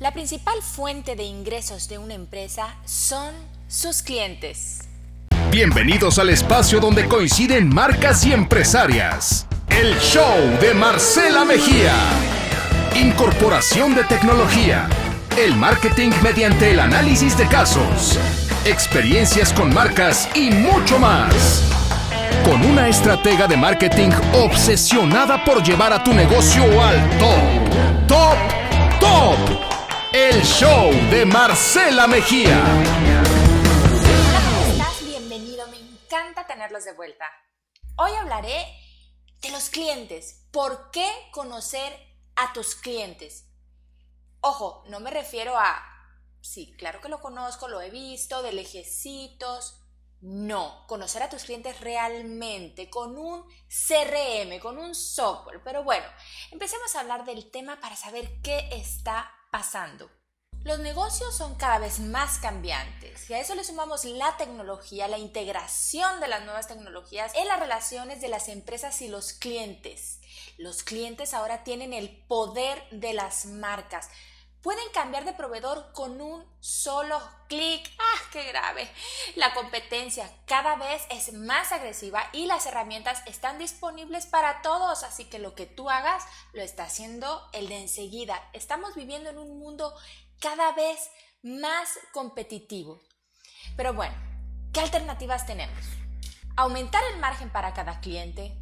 La principal fuente de ingresos de una empresa son sus clientes. Bienvenidos al espacio donde coinciden marcas y empresarias. El show de Marcela Mejía. Incorporación de tecnología. El marketing mediante el análisis de casos. Experiencias con marcas y mucho más. Con una estratega de marketing obsesionada por llevar a tu negocio al top. Top. El show de Marcela Mejía. Hola, ¿cómo estás? Bienvenido, me encanta tenerlos de vuelta. Hoy hablaré de los clientes. ¿Por qué conocer a tus clientes? Ojo, no me refiero a, sí, claro que lo conozco, lo he visto, de lejecitos. No, conocer a tus clientes realmente con un CRM, con un software. Pero bueno, empecemos a hablar del tema para saber qué está pasando. Los negocios son cada vez más cambiantes y a eso le sumamos la tecnología, la integración de las nuevas tecnologías en las relaciones de las empresas y los clientes. Los clientes ahora tienen el poder de las marcas. Pueden cambiar de proveedor con un solo clic. ¡Ah, qué grave! La competencia cada vez es más agresiva y las herramientas están disponibles para todos, así que lo que tú hagas lo está haciendo el de enseguida. Estamos viviendo en un mundo cada vez más competitivo. Pero bueno, ¿qué alternativas tenemos? Aumentar el margen para cada cliente,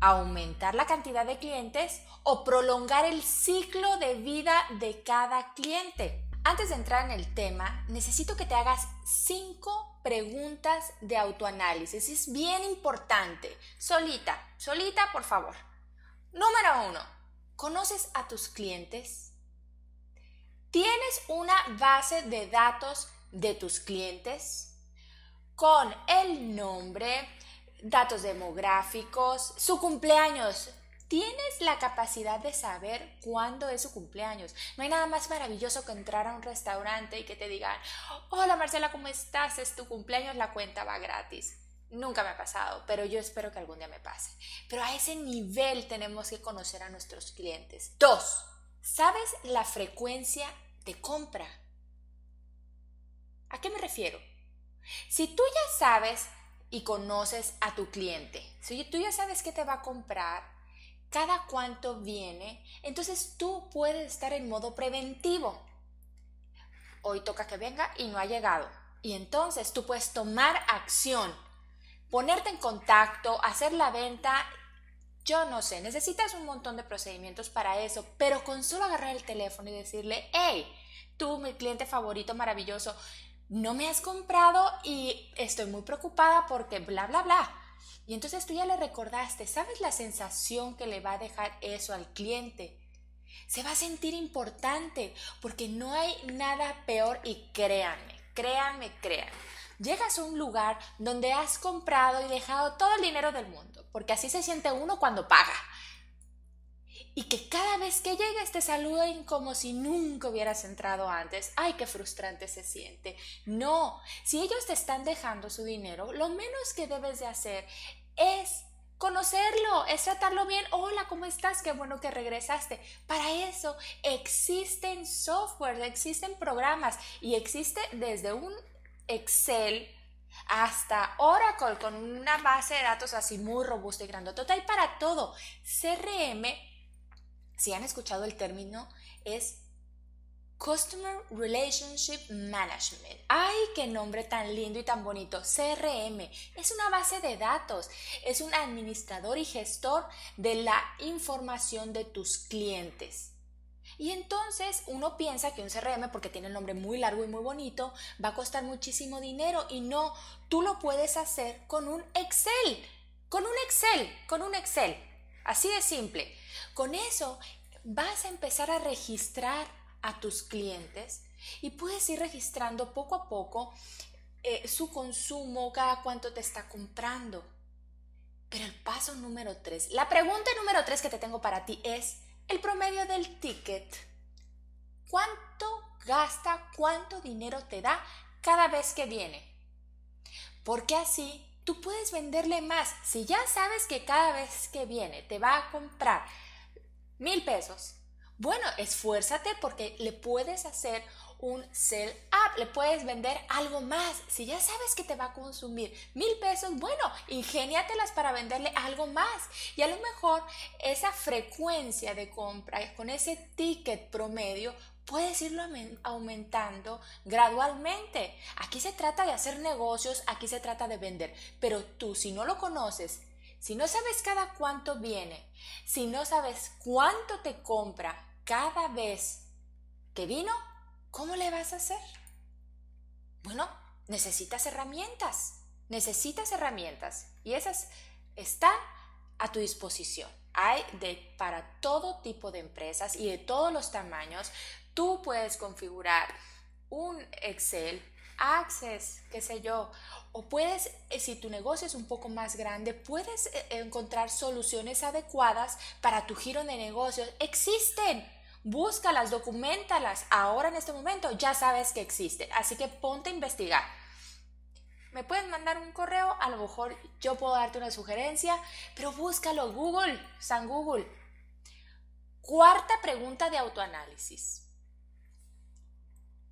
aumentar la cantidad de clientes o prolongar el ciclo de vida de cada cliente. Antes de entrar en el tema, necesito que te hagas cinco preguntas de autoanálisis. Es bien importante. Solita, solita, por favor. Número uno, ¿conoces a tus clientes? ¿Tienes una base de datos de tus clientes? Con el nombre, datos demográficos, su cumpleaños. Tienes la capacidad de saber cuándo es su cumpleaños. No hay nada más maravilloso que entrar a un restaurante y que te digan, hola Marcela, ¿cómo estás? Es tu cumpleaños, la cuenta va gratis. Nunca me ha pasado, pero yo espero que algún día me pase. Pero a ese nivel tenemos que conocer a nuestros clientes. Dos, ¿sabes la frecuencia de compra? ¿A qué me refiero? Si tú ya sabes y conoces a tu cliente. Si tú ya sabes que te va a comprar, cada cuánto viene, entonces tú puedes estar en modo preventivo. Hoy toca que venga y no ha llegado. Y entonces tú puedes tomar acción, ponerte en contacto, hacer la venta. Yo no sé, necesitas un montón de procedimientos para eso, pero con solo agarrar el teléfono y decirle, hey, tú, mi cliente favorito maravilloso, no me has comprado y estoy muy preocupada porque bla, bla, bla. Y entonces tú ya le recordaste, ¿sabes la sensación que le va a dejar eso al cliente? Se va a sentir importante porque no hay nada peor y créanme, créanme, créanme. Llegas a un lugar donde has comprado y dejado todo el dinero del mundo, porque así se siente uno cuando paga y que cada vez que llegues te saluden como si nunca hubieras entrado antes. Ay, qué frustrante se siente. No, si ellos te están dejando su dinero, lo menos que debes de hacer es conocerlo, es tratarlo bien. Hola, ¿cómo estás? Qué bueno que regresaste. Para eso existen software, existen programas y existe desde un Excel hasta Oracle con una base de datos así muy robusta y grandota. Hay para todo. CRM si han escuchado el término, es Customer Relationship Management. ¡Ay, qué nombre tan lindo y tan bonito! CRM es una base de datos, es un administrador y gestor de la información de tus clientes. Y entonces uno piensa que un CRM, porque tiene el nombre muy largo y muy bonito, va a costar muchísimo dinero y no, tú lo puedes hacer con un Excel, con un Excel, con un Excel. Así de simple. Con eso vas a empezar a registrar a tus clientes y puedes ir registrando poco a poco eh, su consumo, cada cuánto te está comprando. Pero el paso número tres, la pregunta número tres que te tengo para ti es el promedio del ticket. ¿Cuánto gasta, cuánto dinero te da cada vez que viene? Porque así tú puedes venderle más. Si ya sabes que cada vez que viene te va a comprar mil pesos, Bueno, esfuérzate porque le puedes hacer un sell up, le puedes vender algo más. Si ya sabes que te va a consumir mil pesos, bueno, ingéniatelas para venderle algo más. Y a lo mejor esa frecuencia de compra con ese ticket promedio puedes irlo aumentando gradualmente. Aquí se trata de hacer negocios, aquí se trata de vender. Pero tú, si no lo conoces, si no sabes cada cuánto viene, si no sabes cuánto te compra cada vez que vino, ¿cómo le vas a hacer? Bueno, necesitas herramientas, necesitas herramientas y esas están a tu disposición. Hay de para todo tipo de empresas y de todos los tamaños. Tú puedes configurar un Excel, Access, qué sé yo, o puedes, eh, si tu negocio es un poco más grande, puedes eh, encontrar soluciones adecuadas para tu giro de negocios. Existen búscalas, documentalas. Ahora en este momento ya sabes que existe, así que ponte a investigar. Me puedes mandar un correo, a lo mejor yo puedo darte una sugerencia, pero búscalo, Google, San Google. Cuarta pregunta de autoanálisis.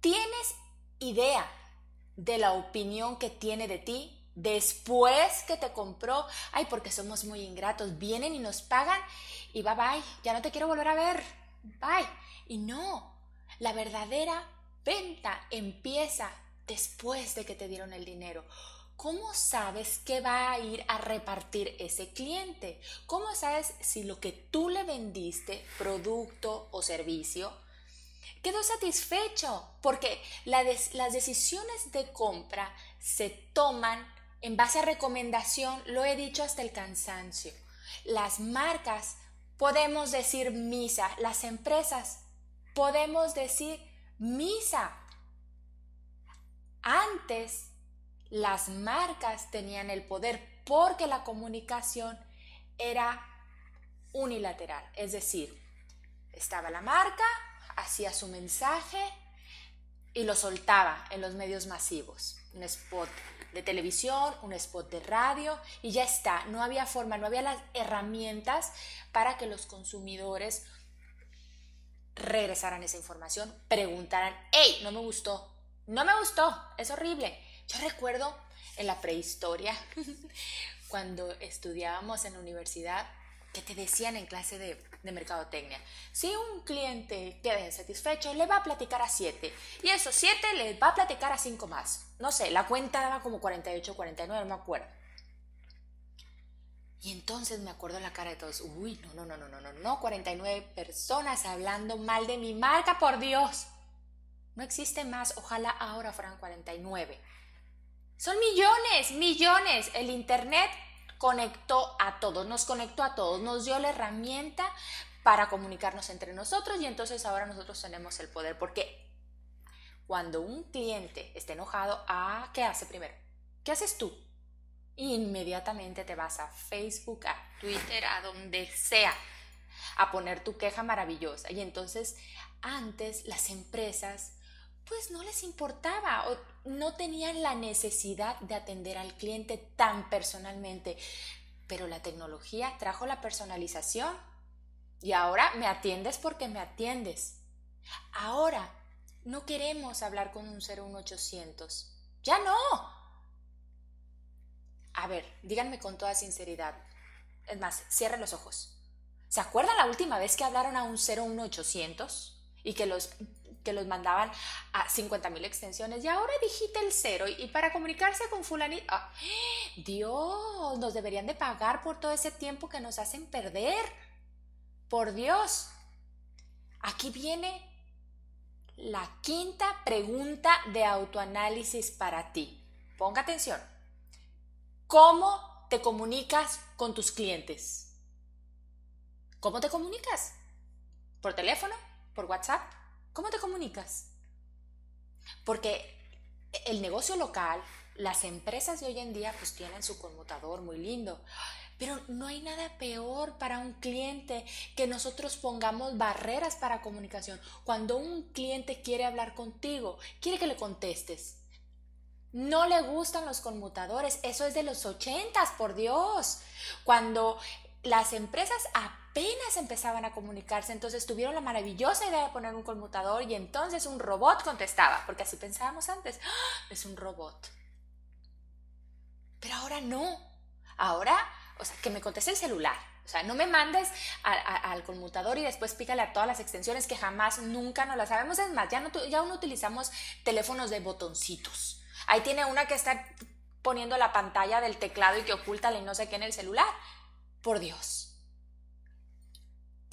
¿Tienes idea de la opinión que tiene de ti después que te compró? Ay, porque somos muy ingratos. Vienen y nos pagan y bye bye, ya no te quiero volver a ver bye. Y no, la verdadera venta empieza después de que te dieron el dinero. ¿Cómo sabes qué va a ir a repartir ese cliente? ¿Cómo sabes si lo que tú le vendiste, producto o servicio, quedó satisfecho? Porque las decisiones de compra se toman en base a recomendación, lo he dicho hasta el cansancio. Las marcas podemos decir misa. Las empresas podemos decir misa. Antes las marcas tenían el poder porque la comunicación era unilateral. Es decir, estaba la marca, hacía su mensaje y lo soltaba en los medios masivos. Un spot de televisión, un spot de radio y ya está. No había forma, no había las herramientas para que los consumidores regresaran esa información, preguntaran, hey, no me gustó, no me gustó, es horrible. Yo recuerdo en la prehistoria, cuando estudiábamos en la universidad, que te decían en clase de, de, mercadotecnia. Si un cliente queda insatisfecho, le va a platicar a 7 y esos 7 le va a platicar a 5 más. No sé, la cuenta daba como 48, 49, no me acuerdo. Y entonces me acuerdo la cara de todos. Uy, no, no, no, no, no, no, no, 49 personas hablando mal de mi marca, por Dios. No existe más, ojalá ahora fueran 49. Son millones, millones. El Internet conectó a todos, nos conectó a todos, nos dio la herramienta para comunicarnos entre nosotros y entonces ahora nosotros tenemos el poder porque cuando un cliente está enojado, ah, ¿qué hace primero? ¿Qué haces tú? Inmediatamente te vas a Facebook, a Twitter, a donde sea, a poner tu queja maravillosa. Y entonces antes las empresas pues no les importaba no tenían la necesidad de atender al cliente tan personalmente. Pero la tecnología trajo la personalización y ahora me atiendes porque me atiendes. Ahora no queremos hablar con un 01800. Ya no. A ver, díganme con toda sinceridad. Es más, cierren los ojos. ¿Se acuerdan la última vez que hablaron a un 01800 y que los que los mandaban a 50.000 extensiones y ahora digita el cero y, para comunicarse con fulanito, ah, Dios, nos deberían de pagar por todo ese tiempo que nos hacen perder. Por Dios. Aquí viene la quinta pregunta de autoanálisis para ti. Ponga atención. ¿Cómo te comunicas con tus clientes? ¿Cómo te comunicas? ¿Por teléfono? ¿Por WhatsApp? ¿Cómo te comunicas? Porque el negocio local, las empresas de hoy en día pues tienen su conmutador muy lindo, pero no hay nada peor para un cliente que nosotros pongamos barreras para comunicación. Cuando un cliente quiere hablar contigo, quiere que le contestes. No le gustan los conmutadores, eso es de los ochentas, por Dios. Cuando las empresas apenas empezaban a comunicarse, entonces tuvieron la maravillosa idea de poner un conmutador y entonces un robot contestaba, porque así pensábamos antes, ¡Ah! es un robot. Pero ahora no, ahora, o sea, que me conteste el celular, o sea, no me mandes al conmutador y después pícale a todas las extensiones que jamás, nunca no las sabemos. Es más, ya, no, ya no utilizamos teléfonos de botoncitos. Ahí tiene una que está poniendo la pantalla del teclado y que oculta y no sé qué en el celular. Por Dios.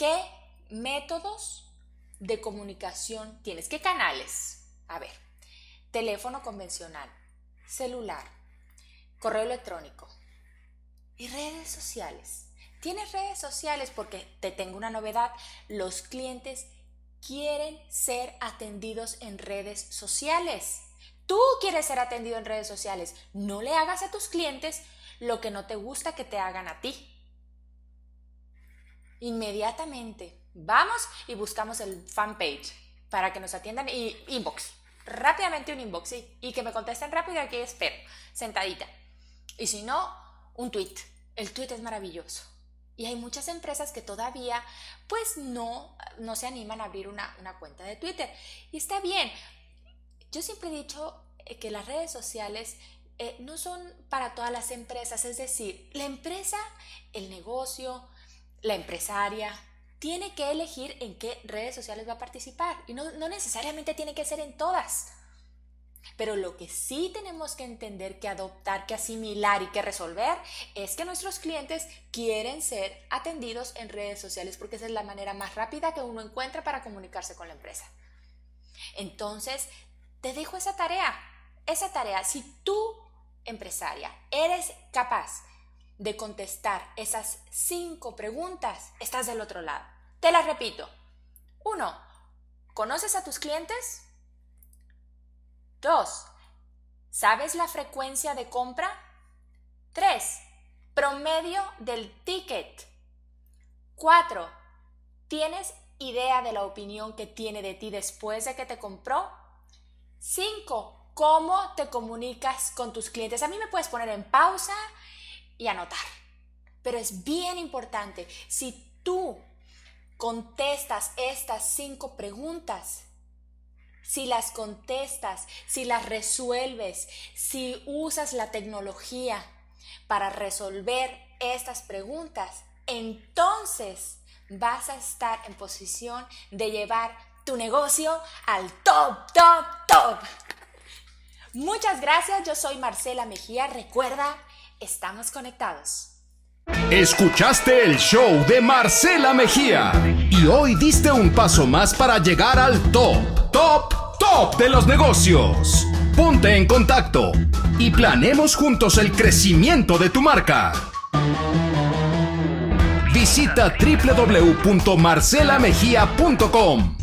¿Qué métodos de comunicación tienes? ¿Qué canales? A ver, teléfono convencional, celular, correo electrónico y redes sociales. Tienes redes sociales porque te tengo una novedad. Los clientes quieren ser atendidos en redes sociales. Tú quieres ser atendido en redes sociales. No le hagas a tus clientes lo que no te gusta que te hagan a ti inmediatamente vamos y buscamos el fanpage para que nos atiendan y inbox. Rápidamente un inbox, y que me contesten rápido aquí espero, sentadita. Y si no, un tweet. El tweet es maravilloso. Y hay muchas empresas que todavía pues no, no se animan a abrir una, cuenta de Twitter. Y está bien. Yo siempre he dicho eh, que las redes sociales eh, no son para todas las empresas. Es decir, la empresa, el negocio, la empresaria tiene que elegir en qué redes sociales va a participar y no, necesariamente tiene que ser en todas. Pero lo que sí tenemos que entender, que adoptar, que asimilar y que resolver es que nuestros clientes quieren ser atendidos en redes sociales porque esa es la manera más rápida que uno encuentra para comunicarse con la empresa. Entonces, te dejo esa tarea, esa tarea. Si tú, empresaria, eres capaz de contestar esas cinco preguntas, estás del otro lado. Te las repito. Uno, ¿conoces a tus clientes? Dos, ¿sabes la frecuencia de compra? Tres, promedio del ticket. Cuatro, ¿tienes idea de la opinión que tiene de ti después de que te compró? Cinco, ¿cómo te comunicas con tus clientes? A mí me puedes poner en pausa y anotar. Pero es bien importante, si tú contestas estas cinco preguntas, si las contestas, si las resuelves, si usas la tecnología para resolver estas preguntas, entonces vas a estar en posición de llevar tu negocio al top, top, top. Muchas gracias, yo soy Marcela Mejía. Recuerda Estamos conectados. Escuchaste el show de Marcela Mejía y hoy diste un paso más para llegar al top, top, top de los negocios. Ponte en contacto y planemos juntos el crecimiento de tu marca. Visita www.marcelamejía.com